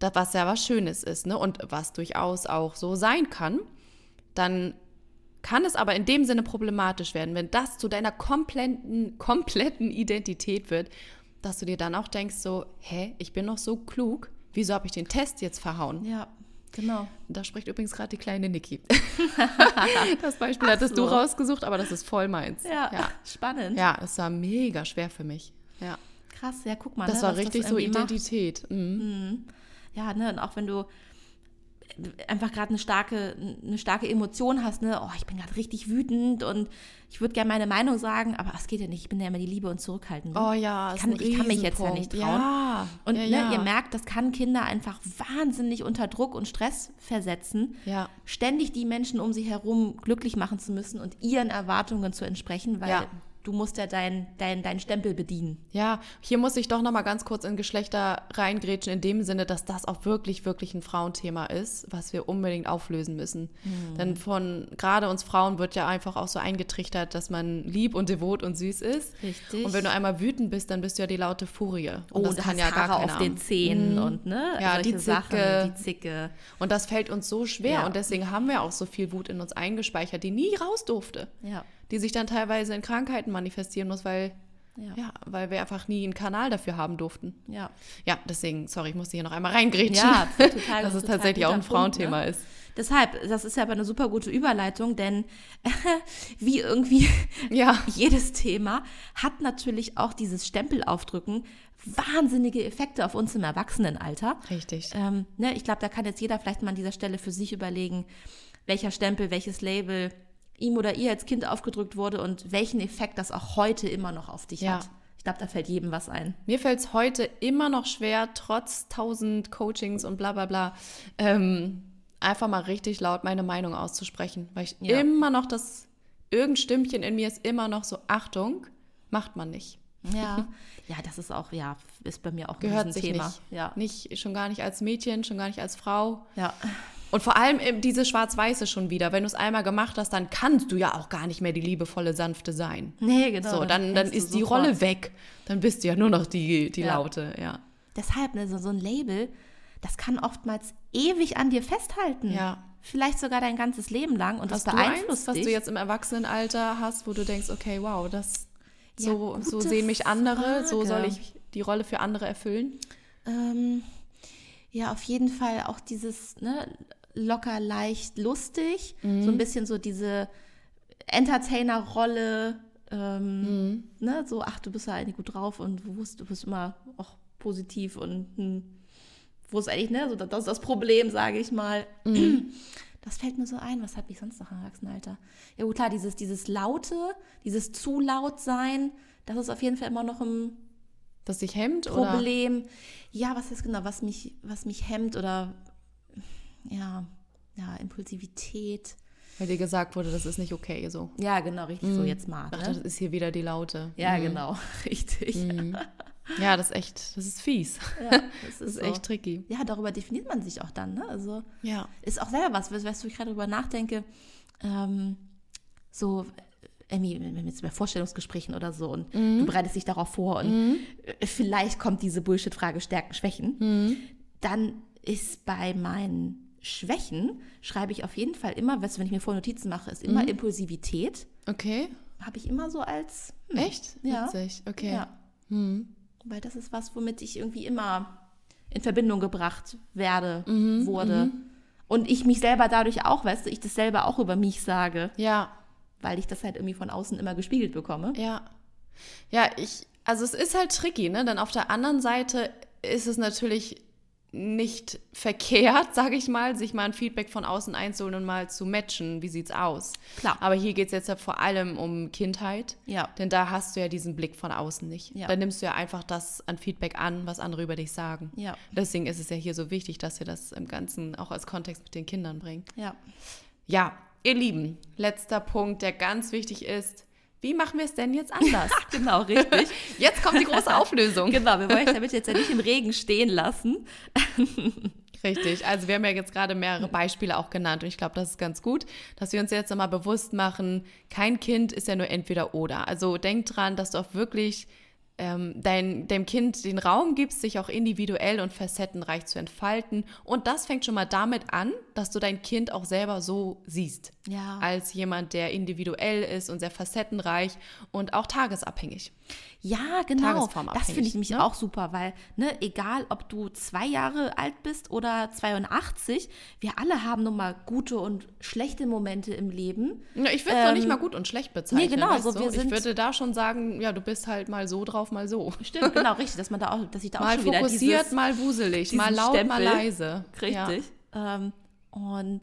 S1: Das, was ja was Schönes ist, ne? Und was durchaus auch so sein kann, dann kann es aber in dem Sinne problematisch werden, wenn das zu deiner kompletten, kompletten Identität wird, dass du dir dann auch denkst, so, hä, ich bin noch so klug, wieso habe ich den Test jetzt verhauen?
S2: Ja, genau.
S1: Da spricht übrigens gerade die kleine Niki. das Beispiel
S2: Ach
S1: hattest
S2: so.
S1: du rausgesucht, aber das ist voll meins.
S2: Ja,
S1: ja.
S2: spannend.
S1: Ja, es war mega schwer für mich. Ja.
S2: Krass, ja, guck mal.
S1: Das
S2: ne,
S1: war richtig so
S2: irgendwie macht.
S1: Identität. Mhm.
S2: Ja, ne, und auch wenn du einfach gerade eine starke, eine starke Emotion hast, ne, oh, ich bin gerade richtig wütend und ich würde gerne meine Meinung sagen, aber es geht ja nicht, ich bin ja immer die Liebe und Zurückhaltende.
S1: Oh ja,
S2: ich kann, ich kann mich jetzt ja nicht trauen.
S1: Ja.
S2: Und
S1: ja,
S2: ne,
S1: ja.
S2: ihr merkt, das kann Kinder einfach wahnsinnig unter Druck und Stress versetzen,
S1: Ja.
S2: ständig die Menschen um sie herum glücklich machen zu müssen und ihren Erwartungen zu entsprechen, weil. Du musst ja deinen dein, dein Stempel bedienen.
S1: Ja, hier muss ich doch noch mal ganz kurz in Geschlechter reingrätschen, in dem Sinne, dass das auch wirklich, wirklich ein Frauenthema ist, was wir unbedingt auflösen müssen.
S2: Mhm.
S1: Denn von gerade uns Frauen wird ja einfach auch so eingetrichtert, dass man lieb und devot und süß ist.
S2: Richtig.
S1: Und wenn du einmal wütend bist, dann bist du ja die laute Furie. Und
S2: Oh, das kann ja Haare auf den Zähnen und ne,
S1: Ja, die
S2: Sachen,
S1: Zicke.
S2: die Zicke.
S1: Und das fällt uns so schwer.
S2: Ja.
S1: Und deswegen haben wir auch so viel Wut in uns eingespeichert, die nie raus durfte.
S2: Ja.
S1: Die sich dann teilweise in Krankheiten manifestieren muss, weil,
S2: Ja.
S1: ja, weil wir einfach nie einen Kanal dafür haben durften.
S2: Ja.
S1: Ja, deswegen, sorry, ich musste hier noch einmal reingrätschen.
S2: Ja, total.
S1: dass es
S2: total
S1: tatsächlich auch ein
S2: guter Punkt,
S1: Frauenthema
S2: ne?
S1: ist.
S2: Deshalb, das ist ja aber eine super gute Überleitung, denn wie irgendwie
S1: Ja.
S2: jedes Thema hat natürlich auch dieses Stempelaufdrücken wahnsinnige Effekte auf uns im Erwachsenenalter.
S1: Richtig.
S2: Ähm, ne, ich glaube, da kann jetzt jeder vielleicht mal an dieser Stelle für sich überlegen, welcher Stempel, welches Label ihm oder ihr als Kind aufgedrückt wurde und welchen Effekt das auch heute immer noch auf dich
S1: Ja.
S2: hat. Ich glaube, da fällt jedem was ein.
S1: Mir fällt es heute immer noch schwer, trotz tausend Coachings und bla bla bla, ähm, einfach mal richtig laut meine Meinung auszusprechen. Weil ich
S2: Ja.
S1: immer noch das, irgendein Stimmchen in mir ist immer noch so, Achtung, macht man nicht.
S2: Ja, ja, das ist auch, ja, ist bei mir auch ein
S1: Gehört sich
S2: Thema.
S1: nicht.
S2: Ja.
S1: nicht. Schon gar nicht als Mädchen, schon gar nicht als Frau.
S2: ja.
S1: Und vor allem eben diese Schwarz-Weiße schon wieder. Wenn du es einmal gemacht hast, dann kannst du ja auch gar nicht mehr die liebevolle, sanfte sein.
S2: Nee, genau.
S1: So, dann, dann
S2: du
S1: ist die
S2: sofort.
S1: Rolle weg. Dann bist du ja nur noch die, die
S2: Ja.
S1: Laute, ja.
S2: Deshalb, ne, so, so ein Label, das kann oftmals ewig an dir festhalten.
S1: Ja.
S2: Vielleicht sogar dein ganzes Leben lang und
S1: Hast
S2: das
S1: du
S2: beeinflusst
S1: eins, was
S2: dich.
S1: du jetzt im Erwachsenenalter hast, wo du denkst, okay, wow, das
S2: Ja,
S1: so, so
S2: gute
S1: sehen mich andere, so
S2: Frage.
S1: soll ich die Rolle für andere erfüllen?
S2: Ähm, ja, auf jeden Fall auch dieses ne, locker, leicht, lustig.
S1: Mhm.
S2: So ein bisschen so diese Entertainer-Rolle. Ähm,
S1: Mhm.
S2: ne, so, ach, du bist ja eigentlich gut drauf und du, bist, du bist immer auch positiv und hm, wo ist eigentlich, ne, so, das ist das Problem, sage ich mal.
S1: Mhm.
S2: das fällt mir so ein. Was habe ich sonst noch im Erwachsenenalter? Ja gut, klar, dieses, dieses Laute, dieses zu laut sein, das ist auf jeden Fall immer noch ein
S1: Das dich hemmt
S2: Problem. Ja, was ist genau, was mich, was mich hemmt oder ja, ja, Impulsivität.
S1: oder weil dir gesagt wurde, das ist nicht okay so.
S2: Ja, genau, richtig so jetzt mal.
S1: Ach,
S2: Ne?
S1: das ist hier wieder die Laute.
S2: Ja,
S1: Mhm.
S2: genau, richtig.
S1: Ja, das ist echt, das ist fies.
S2: Ja, das
S1: Das
S2: ist
S1: ist
S2: so.
S1: echt tricky.
S2: Ja, darüber definiert man sich auch dann, ne? Also
S1: Ja.
S2: ist auch selber was, weißt du, ich gerade darüber nachdenke, ähm, so irgendwie, wenn wir jetzt bei Vorstellungsgesprächen oder so und
S1: Mhm.
S2: du bereitest dich darauf vor und äh, vielleicht kommt diese Bullshit-Frage Stärken, Schwächen,
S1: Mhm.
S2: dann ist bei meinen Schwächen, schreibe ich auf jeden Fall immer, weißt du, wenn ich mir vor Notizen mache, ist
S1: Mhm.
S2: immer Impulsivität,
S1: Okay.
S2: habe ich immer so als, hm,
S1: Echt?
S2: Ja.
S1: Witzig. Okay.
S2: ja,
S1: Hm.
S2: weil das ist was, womit ich irgendwie immer in Verbindung gebracht werde,
S1: Mhm,
S2: wurde. Und ich mich selber dadurch auch, weißt du, ich das selber auch über mich sage,
S1: Ja.
S2: Weil ich das halt irgendwie von außen immer gespiegelt bekomme.
S1: Ja. Ja, ich, also es ist halt tricky, ne? Denn auf der anderen Seite ist es natürlich nicht verkehrt, sage ich mal, sich mal ein Feedback von außen einzuholen und mal zu matchen, wie sieht's aus.
S2: Klar.
S1: Aber hier geht es jetzt ja vor allem um Kindheit.
S2: Ja.
S1: Denn da hast du ja diesen Blick von außen nicht.
S2: Ja.
S1: Da nimmst du ja einfach das an Feedback an, was andere über dich sagen.
S2: Ja.
S1: Deswegen ist es ja hier so wichtig, dass ihr das im Ganzen auch als Kontext mit den Kindern bringt.
S2: Ja.
S1: Ja, ihr Lieben, letzter Punkt, der ganz wichtig ist. Wie machen wir es denn jetzt anders?
S2: Genau, richtig.
S1: Jetzt kommt die große Auflösung.
S2: genau, wir wollen euch damit jetzt ja nicht im Regen stehen lassen.
S1: Richtig, also wir haben ja jetzt gerade mehrere Beispiele auch genannt und ich glaube, das ist ganz gut, dass wir uns jetzt nochmal bewusst machen, kein Kind ist ja nur entweder oder. Also denk dran, dass du auch wirklich ähm, dein, deinem Kind den Raum gibst, sich auch individuell und facettenreich zu entfalten. Und das fängt schon mal damit an, dass du dein Kind auch selber so siehst.
S2: Ja.
S1: Als jemand, der individuell ist und sehr facettenreich und auch tagesabhängig.
S2: Ja, genau.
S1: Tagesformabhängig,
S2: Das finde ich nämlich
S1: ne?
S2: auch super, weil, ne, egal ob du zwei Jahre alt bist oder 82, wir alle haben nun mal gute und schlechte Momente im Leben.
S1: Ja, ich würde es noch nicht
S2: Ähm,
S1: mal gut und schlecht bezeichnen.
S2: nee, genau,
S1: weißt
S2: so wir
S1: ich
S2: sind-
S1: würde da schon sagen, ja, du bist halt mal so drauf, mal so.
S2: Stimmt, genau, richtig, dass man da auch, dass ich da auch
S1: Mal
S2: schon wieder
S1: fokussiert,
S2: dieses,
S1: mal wuselig, mal laut, mal
S2: Stempel.
S1: leise.
S2: Richtig. Ähm, und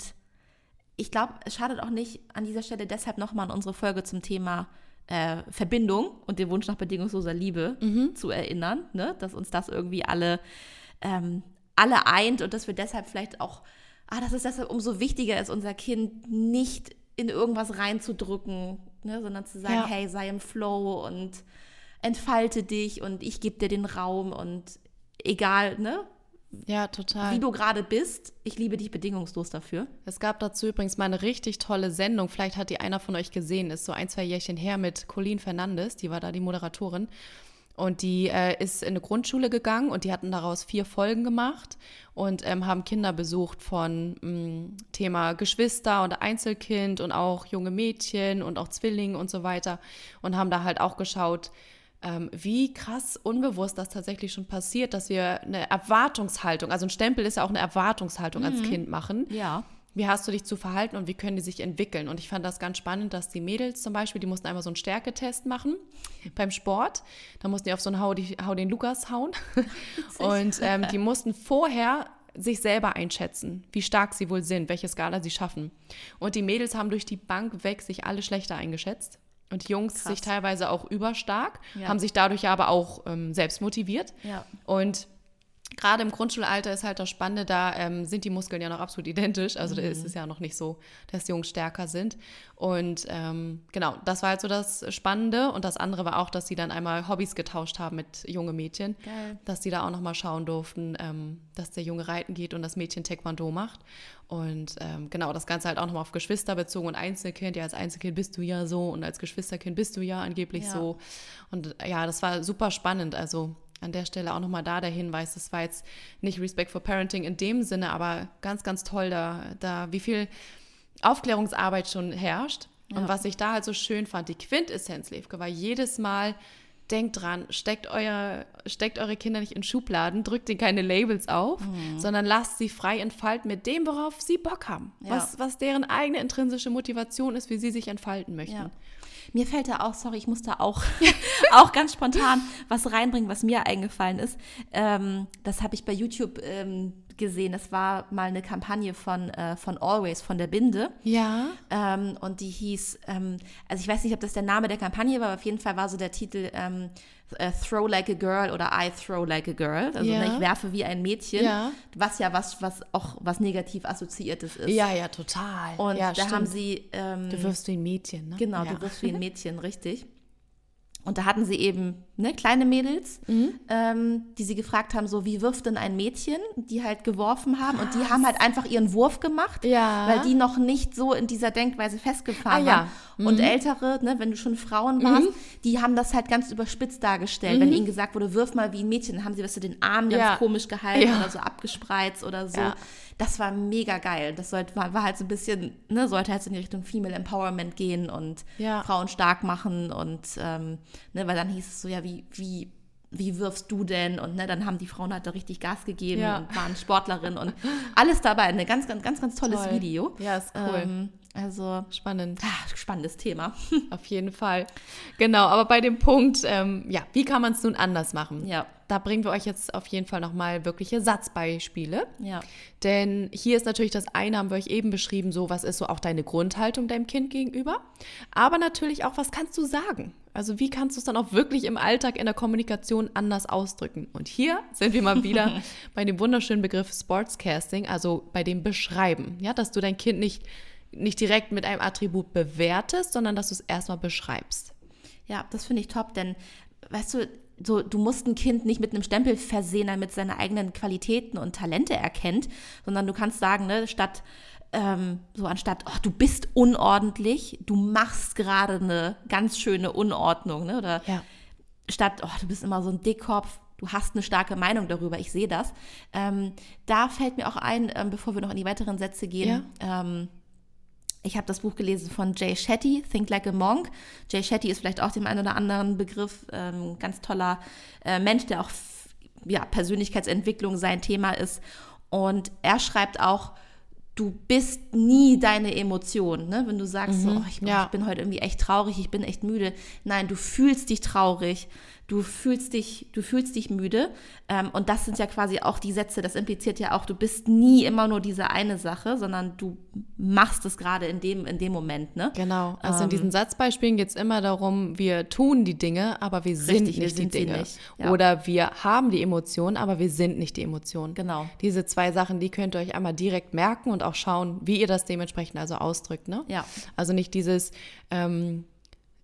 S2: ich glaube, es schadet auch nicht an dieser Stelle deshalb nochmal an unsere Folge zum Thema äh, Verbindung und den Wunsch nach bedingungsloser Liebe
S1: Mhm.
S2: zu erinnern, ne? dass uns das irgendwie alle, ähm, alle eint und dass wir deshalb vielleicht auch, ah, dass es deshalb umso wichtiger ist, unser Kind nicht in irgendwas reinzudrücken, ne? sondern zu sagen,
S1: Ja.
S2: hey, sei im Flow und entfalte dich und ich gebe dir den Raum und egal, ne?
S1: Ja, total.
S2: wie du gerade bist. Ich liebe dich bedingungslos dafür.
S1: Es gab dazu übrigens mal eine richtig tolle Sendung. Vielleicht hat die einer von euch gesehen. Ist so ein, zwei Jährchen her mit Colleen Fernandes. Die war da die Moderatorin. Und die äh, ist in eine Grundschule gegangen und die hatten daraus vier Folgen gemacht und ähm, haben Kinder besucht von mh, Thema Geschwister und Einzelkind und auch junge Mädchen und auch Zwillinge und so weiter und haben da halt auch geschaut, ähm, wie krass unbewusst das tatsächlich schon passiert, dass wir eine Erwartungshaltung, also ein Stempel ist ja auch eine Erwartungshaltung als Kind machen.
S2: Ja.
S1: Wie hast du dich zu verhalten und wie können die sich entwickeln? Und ich fand das ganz spannend, dass die Mädels zum Beispiel, die mussten einmal so einen Stärketest machen beim Sport. Da mussten die auf so einen Hau, die, Hau den Lukas hauen. Und ähm, die mussten vorher sich selber einschätzen, wie stark sie wohl sind, welche Skala sie schaffen. Und die Mädels haben durch die Bank weg sich alle schlechter eingeschätzt. Und Jungs
S2: Krass.
S1: sich teilweise auch überstark,
S2: Ja.
S1: haben sich dadurch aber auch ähm, selbst motiviert.
S2: Ja.
S1: Und gerade im Grundschulalter ist halt das Spannende, da ähm, sind die Muskeln ja noch absolut identisch. Also da
S2: Mhm.
S1: ist es ja noch nicht so, dass die Jungs stärker sind. Und ähm, genau, das war halt so das Spannende. Und das andere war auch, dass sie dann einmal Hobbys getauscht haben mit junge Mädchen.
S2: Geil.
S1: Dass die da auch nochmal schauen durften, ähm, dass der Junge reiten geht und das Mädchen Taekwondo macht. Und ähm, genau, das Ganze halt auch nochmal auf Geschwister bezogen und Einzelkind. Ja, als Einzelkind bist du ja so und als Geschwisterkind bist du ja angeblich
S2: Ja.
S1: so. Und ja, das war super spannend. Also an der Stelle auch nochmal da der Hinweis, das war jetzt nicht Respect for Parenting in dem Sinne, aber ganz, ganz toll, da, da wie viel Aufklärungsarbeit schon herrscht.
S2: Ja.
S1: Und was ich da halt so schön fand, die Quintessenz, Levke, war jedes Mal, denkt dran, steckt, euer, steckt eure Kinder nicht in Schubladen, drückt ihnen keine Labels auf,
S2: Mhm.
S1: sondern lasst sie frei entfalten mit dem, worauf sie Bock haben.
S2: Ja.
S1: Was, was deren eigene intrinsische Motivation ist, wie sie sich entfalten möchten.
S2: Ja. Mir fällt da auch, sorry, ich muss da auch, auch ganz spontan was reinbringen, was mir eingefallen ist. Ähm, das habe ich bei YouTube ähm, gesehen. Das war mal eine Kampagne von, äh, von Always, von der Binde.
S1: Ja.
S2: Ähm, und die hieß, ähm, also ich weiß nicht, ob das der Name der Kampagne war, aber auf jeden Fall war so der Titel ähm, äh, Throw Like a Girl oder I Throw Like a Girl. Also
S1: Ja.
S2: ne, ich werfe wie ein Mädchen,
S1: Ja.
S2: was ja was, was auch was negativ assoziiertes ist.
S1: Ja, ja, total.
S2: Und
S1: ja,
S2: da
S1: stimmt.
S2: haben sie ähm,
S1: Du wirfst wie ein Mädchen, ne?
S2: Genau, du wirst wie ein Mädchen, richtig. Und da hatten sie eben ne, kleine Mädels,
S1: Mhm.
S2: ähm, die sie gefragt haben, so wie wirft denn ein Mädchen, die halt geworfen haben. Und die haben halt einfach ihren Wurf gemacht,
S1: Ja.
S2: weil die noch nicht so in dieser Denkweise festgefahren
S1: Ah, ja.
S2: waren. Und ältere, ne, wenn du schon Frauen warst,
S1: Mhm.
S2: die haben das halt ganz überspitzt dargestellt. Wenn ihnen gesagt wurde, wirf mal wie ein Mädchen, dann haben sie, weißt du, den Arm ganz
S1: Ja.
S2: komisch gehalten oder so abgespreizt oder so. Das war mega geil. Das sollte, war, war halt so ein bisschen, ne, sollte halt so in die Richtung Female Empowerment gehen und
S1: Ja.
S2: Frauen stark machen und ähm, ne, weil dann hieß es so, ja, wie, wie, wie wirfst du denn? Und ne, dann haben die Frauen halt da richtig Gas gegeben
S1: Ja.
S2: und waren Sportlerin und alles dabei. Ein ganz, ganz, ganz, ganz tolles
S1: Toll.
S2: Video.
S1: Ja, ist cool.
S2: Ähm, also,
S1: Spannend.
S2: ah, spannendes Thema.
S1: Auf jeden Fall. Genau, aber bei dem Punkt, ähm, ja, wie kann man es nun anders machen?
S2: Ja.
S1: Da bringen wir euch jetzt auf jeden Fall nochmal wirkliche Satzbeispiele.
S2: Ja.
S1: Denn hier ist natürlich das eine, haben wir euch eben beschrieben, so was ist so auch deine Grundhaltung deinem Kind gegenüber. Aber natürlich auch, was kannst du sagen? Also wie kannst du es dann auch wirklich im Alltag in der Kommunikation anders ausdrücken? Und hier sind wir mal wieder bei dem wunderschönen Begriff Sportscasting, also bei dem Beschreiben. Ja, dass du dein Kind nicht, nicht direkt mit einem Attribut bewertest, sondern dass du es erstmal beschreibst.
S2: Ja, das finde ich top, denn weißt du, so, du musst ein Kind nicht mit einem Stempel versehen, damit es seine eigenen Qualitäten und Talente erkennt, sondern du kannst sagen, ne, statt ähm, so anstatt, oh, du bist unordentlich, du machst gerade eine ganz schöne Unordnung, ne? Oder
S1: Ja.
S2: statt, oh, du bist immer so ein Dickkopf, du hast eine starke Meinung darüber, ich sehe das. Ähm, da fällt mir auch ein, ähm, bevor wir noch in die weiteren Sätze gehen, ähm, ich habe das Buch gelesen von Jay Shetty, Think Like a Monk. Jay Shetty ist vielleicht auch dem einen oder anderen Begriff, ähm, ganz toller äh, Mensch, der auch ja, Persönlichkeitsentwicklung sein Thema ist. Und er schreibt auch, du bist nie deine Emotion. Ne? Wenn du sagst, so, oh, ich,
S1: ja.
S2: ich bin heute irgendwie echt traurig, ich bin echt müde. Nein, du fühlst dich traurig, du fühlst dich, du fühlst dich müde. Ähm, und das sind ja quasi auch die Sätze, das impliziert ja auch, du bist nie immer nur diese eine Sache, sondern du machst es gerade in dem, in dem Moment. Ne?
S1: Genau. Also
S2: Ähm.
S1: in diesen Satzbeispielen geht es immer darum, wir tun die Dinge, aber wir sind
S2: Richtig, wir
S1: nicht
S2: sind
S1: die Dinge.
S2: nicht. Ja.
S1: Oder wir haben die Emotionen, aber wir sind nicht die Emotionen.
S2: Genau.
S1: Diese zwei Sachen, die könnt ihr euch einmal direkt merken und auch schauen, wie ihr das dementsprechend also ausdrückt. Ne?
S2: Ja.
S1: Also nicht dieses, ähm,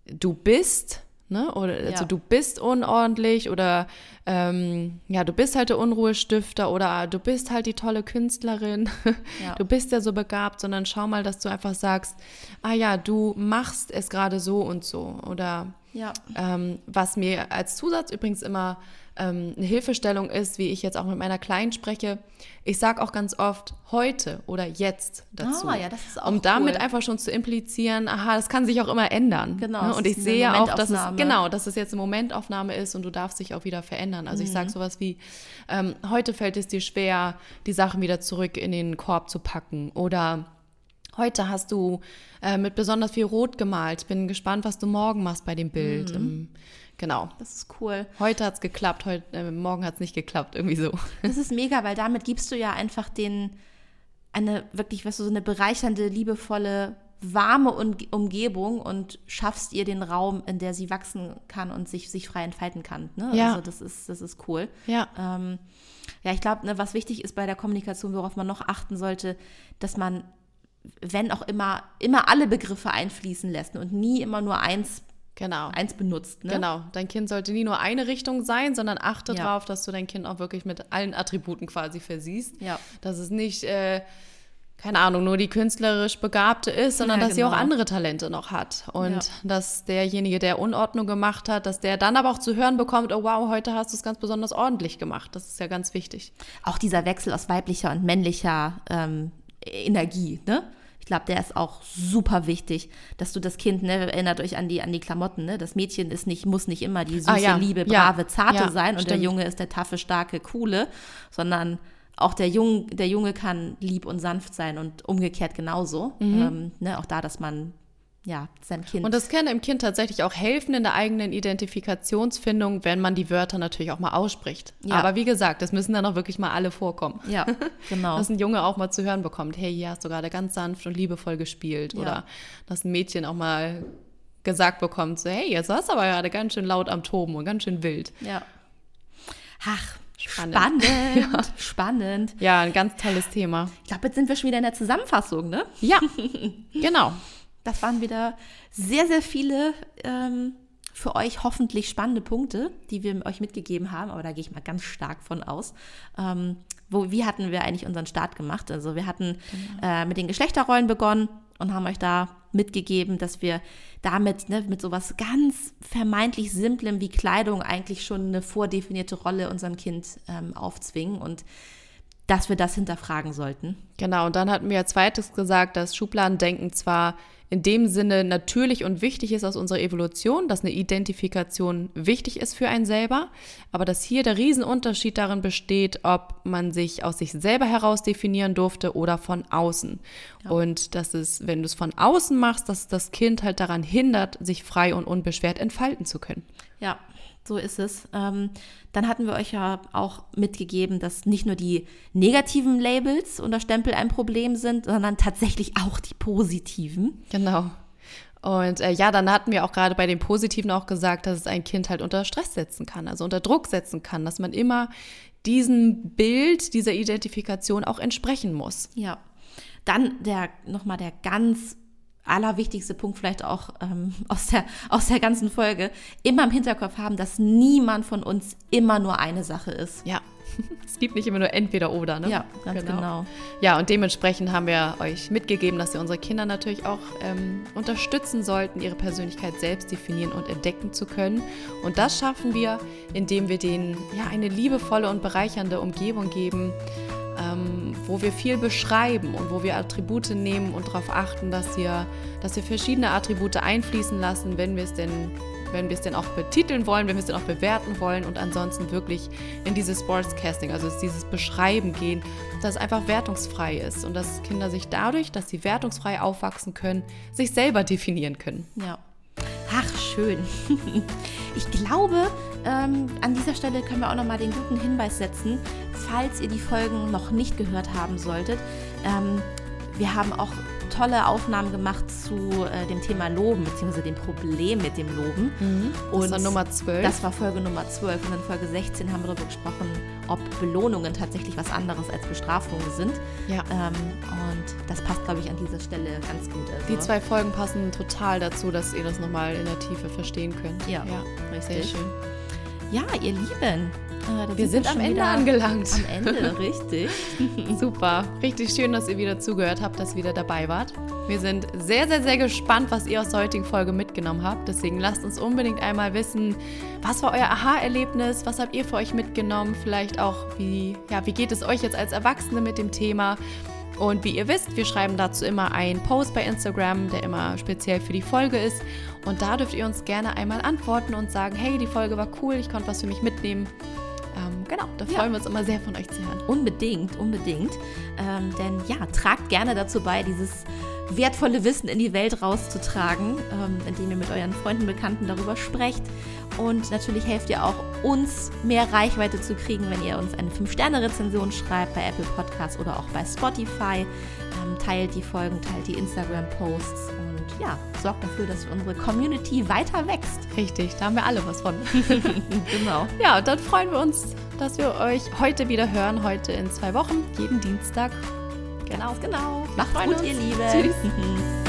S1: du bist, ne? Oder also
S2: Ja.
S1: du bist unordentlich oder ähm, ja, du bist halt der Unruhestifter oder du bist halt die tolle Künstlerin.
S2: Ja.
S1: Du bist ja so begabt, sondern schau mal, dass du einfach sagst, ah ja, du machst es gerade so und so. Oder
S2: Ja.
S1: ähm, was mir als Zusatz übrigens immer ähm, eine Hilfestellung ist, wie ich jetzt auch mit meiner Kleinen spreche, ich sage auch ganz oft heute oder jetzt dazu.
S2: Ah, ja, das ist auch
S1: um damit
S2: cool.
S1: einfach schon zu implizieren, aha, das kann sich auch immer ändern.
S2: Genau,
S1: Ne? Und ich sehe auch, dass es, genau, dass es jetzt eine Momentaufnahme ist und du darfst dich auch wieder verändern. Also ich
S2: Mhm.
S1: sage sowas wie, ähm, heute fällt es dir schwer, die Sachen wieder zurück in den Korb zu packen oder Heute hast du äh, mit besonders viel Rot gemalt. Ich bin gespannt, was du morgen machst bei dem Bild.
S2: Mhm.
S1: Genau.
S2: Das ist cool.
S1: Heute hat es geklappt, heute, äh, morgen hat es nicht geklappt, irgendwie so.
S2: Das ist mega, weil damit gibst du ja einfach den, eine wirklich, weißt du, so eine bereichernde, liebevolle, warme Un- Umgebung und schaffst ihr den Raum, in der sie wachsen kann und sich, sich frei entfalten kann. Ne?
S1: Ja.
S2: Also das ist, das ist cool.
S1: Ja.
S2: Ähm, ja, ich glaube, ne, was wichtig ist bei der Kommunikation, worauf man noch achten sollte, dass man, wenn auch immer, immer alle Begriffe einfließen lässt und nie immer nur eins,
S1: Genau.
S2: eins benutzt. Ne?
S1: Genau. Dein Kind sollte nie nur eine Richtung sein, sondern achte
S2: Ja.
S1: darauf, dass du dein Kind auch wirklich mit allen Attributen quasi versiehst.
S2: Ja.
S1: Dass es nicht, äh, keine Ahnung, nur die künstlerisch Begabte ist, sondern
S2: Ja,
S1: dass sie auch
S2: genau.
S1: andere Talente noch hat. Und
S2: Ja.
S1: dass derjenige, der Unordnung gemacht hat, dass der dann aber auch zu hören bekommt, oh wow, heute hast du es ganz besonders ordentlich gemacht. Das ist ja ganz wichtig.
S2: auch dieser Wechsel aus weiblicher und männlicher ähm, Energie, ne? Ich glaube, der ist auch super wichtig, dass du das Kind, ne, erinnert euch an die, an die Klamotten, ne? Das Mädchen ist nicht, muss nicht immer die süße,
S1: Ah, ja.
S2: liebe,
S1: Ja.
S2: brave, zarte
S1: Ja,
S2: sein und der. Junge ist der taffe, starke, coole, sondern auch der, Jung, der Junge kann lieb und sanft sein und umgekehrt genauso.
S1: Mhm.
S2: Ähm, ne? Auch da, dass man ja, seinem Kind.
S1: Und das kann dem Kind tatsächlich auch helfen in der eigenen Identifikationsfindung, wenn man die Wörter natürlich auch mal ausspricht.
S2: Ja.
S1: Aber wie gesagt, das müssen dann auch wirklich mal alle vorkommen.
S2: ja, genau.
S1: Dass ein Junge auch mal zu hören bekommt, hey, hier hast du gerade ganz sanft und liebevoll gespielt.
S2: Ja.
S1: Oder dass ein Mädchen auch mal gesagt bekommt, so, hey, jetzt warst du aber gerade ganz schön laut am Toben und ganz schön wild.
S2: Ja. Ach,
S1: Spannend.
S2: spannend. Spannend.
S1: Ja, ein ganz tolles Thema.
S2: Ich glaube, jetzt sind wir schon wieder in der Zusammenfassung, ne?
S1: Ja, genau.
S2: Das waren wieder sehr, sehr viele ähm, für euch hoffentlich spannende Punkte, die wir euch mitgegeben haben. Aber da gehe ich mal ganz stark von aus. Ähm, wo, wie hatten wir eigentlich unseren Start gemacht? Also wir hatten äh, mit den Geschlechterrollen begonnen und haben euch da mitgegeben, dass wir damit ne, mit sowas ganz vermeintlich Simplem wie Kleidung eigentlich schon eine vordefinierte Rolle unserem Kind ähm, aufzwingen und dass wir das hinterfragen sollten.
S1: Genau, und dann hatten wir als zweites gesagt, dass Schubladendenken zwar in dem Sinne natürlich und wichtig ist aus unserer Evolution, dass eine Identifikation wichtig ist für einen selber, aber dass hier der Riesenunterschied darin besteht, ob man sich aus sich selber heraus definieren durfte oder von außen. Und dass es, wenn du es von außen machst, dass das Kind halt daran hindert, sich frei und unbeschwert entfalten zu können.
S2: Ja, so ist es. Ähm, dann hatten wir euch ja auch mitgegeben, dass nicht nur die negativen Labels oder Stempel ein Problem sind, sondern tatsächlich auch die positiven.
S1: Genau. Und äh, ja, dann hatten wir auch gerade bei den Positiven auch gesagt, dass es ein Kind halt unter Stress setzen kann, also unter Druck setzen kann, dass man immer diesem Bild, dieser Identifikation auch entsprechen muss.
S2: Ja. Dann der nochmal der ganz allerwichtigste Punkt vielleicht auch ähm, aus, der, aus der ganzen Folge, immer im Hinterkopf haben, dass niemand von uns immer nur eine Sache ist.
S1: Ja, es gibt nicht immer nur entweder oder, ne?
S2: Ja, ganz genau.
S1: Ja, und dementsprechend haben wir euch mitgegeben, dass wir unsere Kinder natürlich auch ähm, unterstützen sollten, ihre Persönlichkeit selbst definieren und entdecken zu können. Und das schaffen wir, indem wir denen ja eine liebevolle und bereichernde Umgebung geben, ähm, wo wir viel beschreiben und wo wir Attribute nehmen und darauf achten, dass wir, dass wir verschiedene Attribute einfließen lassen, wenn wir es denn wenn wir es denn auch betiteln wollen, wenn wir es denn auch bewerten wollen und ansonsten wirklich in dieses Sportscasting, also dieses Beschreiben gehen, dass es einfach wertungsfrei ist und dass Kinder sich dadurch, dass sie wertungsfrei aufwachsen können, sich selber definieren können.
S2: Ja. Ach, schön. Ich glaube, ähm, an dieser Stelle können wir auch nochmal den guten Hinweis setzen, falls ihr die Folgen noch nicht gehört haben solltet. Ähm, wir haben auch tolle Aufnahmen gemacht zu äh, dem Thema Loben, beziehungsweise dem Problem mit dem Loben.
S1: Das war Nummer 12.
S2: Das war Folge Nummer 12. Und in Folge 16 haben wir darüber gesprochen, ob Belohnungen tatsächlich was anderes als Bestrafungen sind.
S1: Ja.
S2: Ähm, und das passt, glaube ich, an dieser Stelle ganz gut. Also,
S1: Die zwei Folgen passen total dazu, dass ihr das nochmal in der Tiefe verstehen könnt.
S2: Ja,
S1: sehr
S2: richtig.
S1: schön.
S2: Ja, ihr Lieben. Da
S1: Wir sind am
S2: schon
S1: Ende angelangt.
S2: Am Ende, richtig.
S1: Super. Richtig schön, dass ihr wieder zugehört habt, dass ihr wieder dabei wart. Wir sind sehr, sehr, sehr gespannt, was ihr aus der heutigen Folge mitgenommen habt. Deswegen lasst uns unbedingt einmal wissen, was war euer Aha-Erlebnis? Was habt ihr für euch mitgenommen? Vielleicht auch, wie, ja, wie geht es euch jetzt als Erwachsene mit dem Thema? Und wie ihr wisst, wir schreiben dazu immer einen Post bei Instagram, der immer speziell für die Folge ist. Und da dürft ihr uns gerne einmal antworten und sagen, hey, die Folge war cool, ich konnte was für mich mitnehmen. Genau, da
S2: Ja.
S1: freuen wir uns immer sehr von euch zu hören.
S2: Unbedingt, unbedingt. Ähm, denn ja, tragt gerne dazu bei, dieses wertvolle Wissen in die Welt rauszutragen, ähm, indem ihr mit euren Freunden, Bekannten darüber sprecht. Und natürlich helft ihr auch uns, mehr Reichweite zu kriegen, wenn ihr uns eine 5-Sterne-Rezension schreibt bei Apple Podcasts oder auch bei Spotify. Ähm, teilt die Folgen, teilt die Instagram-Posts ja, sorgt dafür, dass unsere Community weiter wächst.
S1: Richtig, da haben wir alle was von.
S2: Genau.
S1: Ja, und dann freuen wir uns, dass wir euch heute wieder hören, heute in zwei Wochen, jeden Dienstag. Genau.
S2: Genau. Macht's gut,
S1: uns.
S2: ihr Lieben.
S1: Tschüss.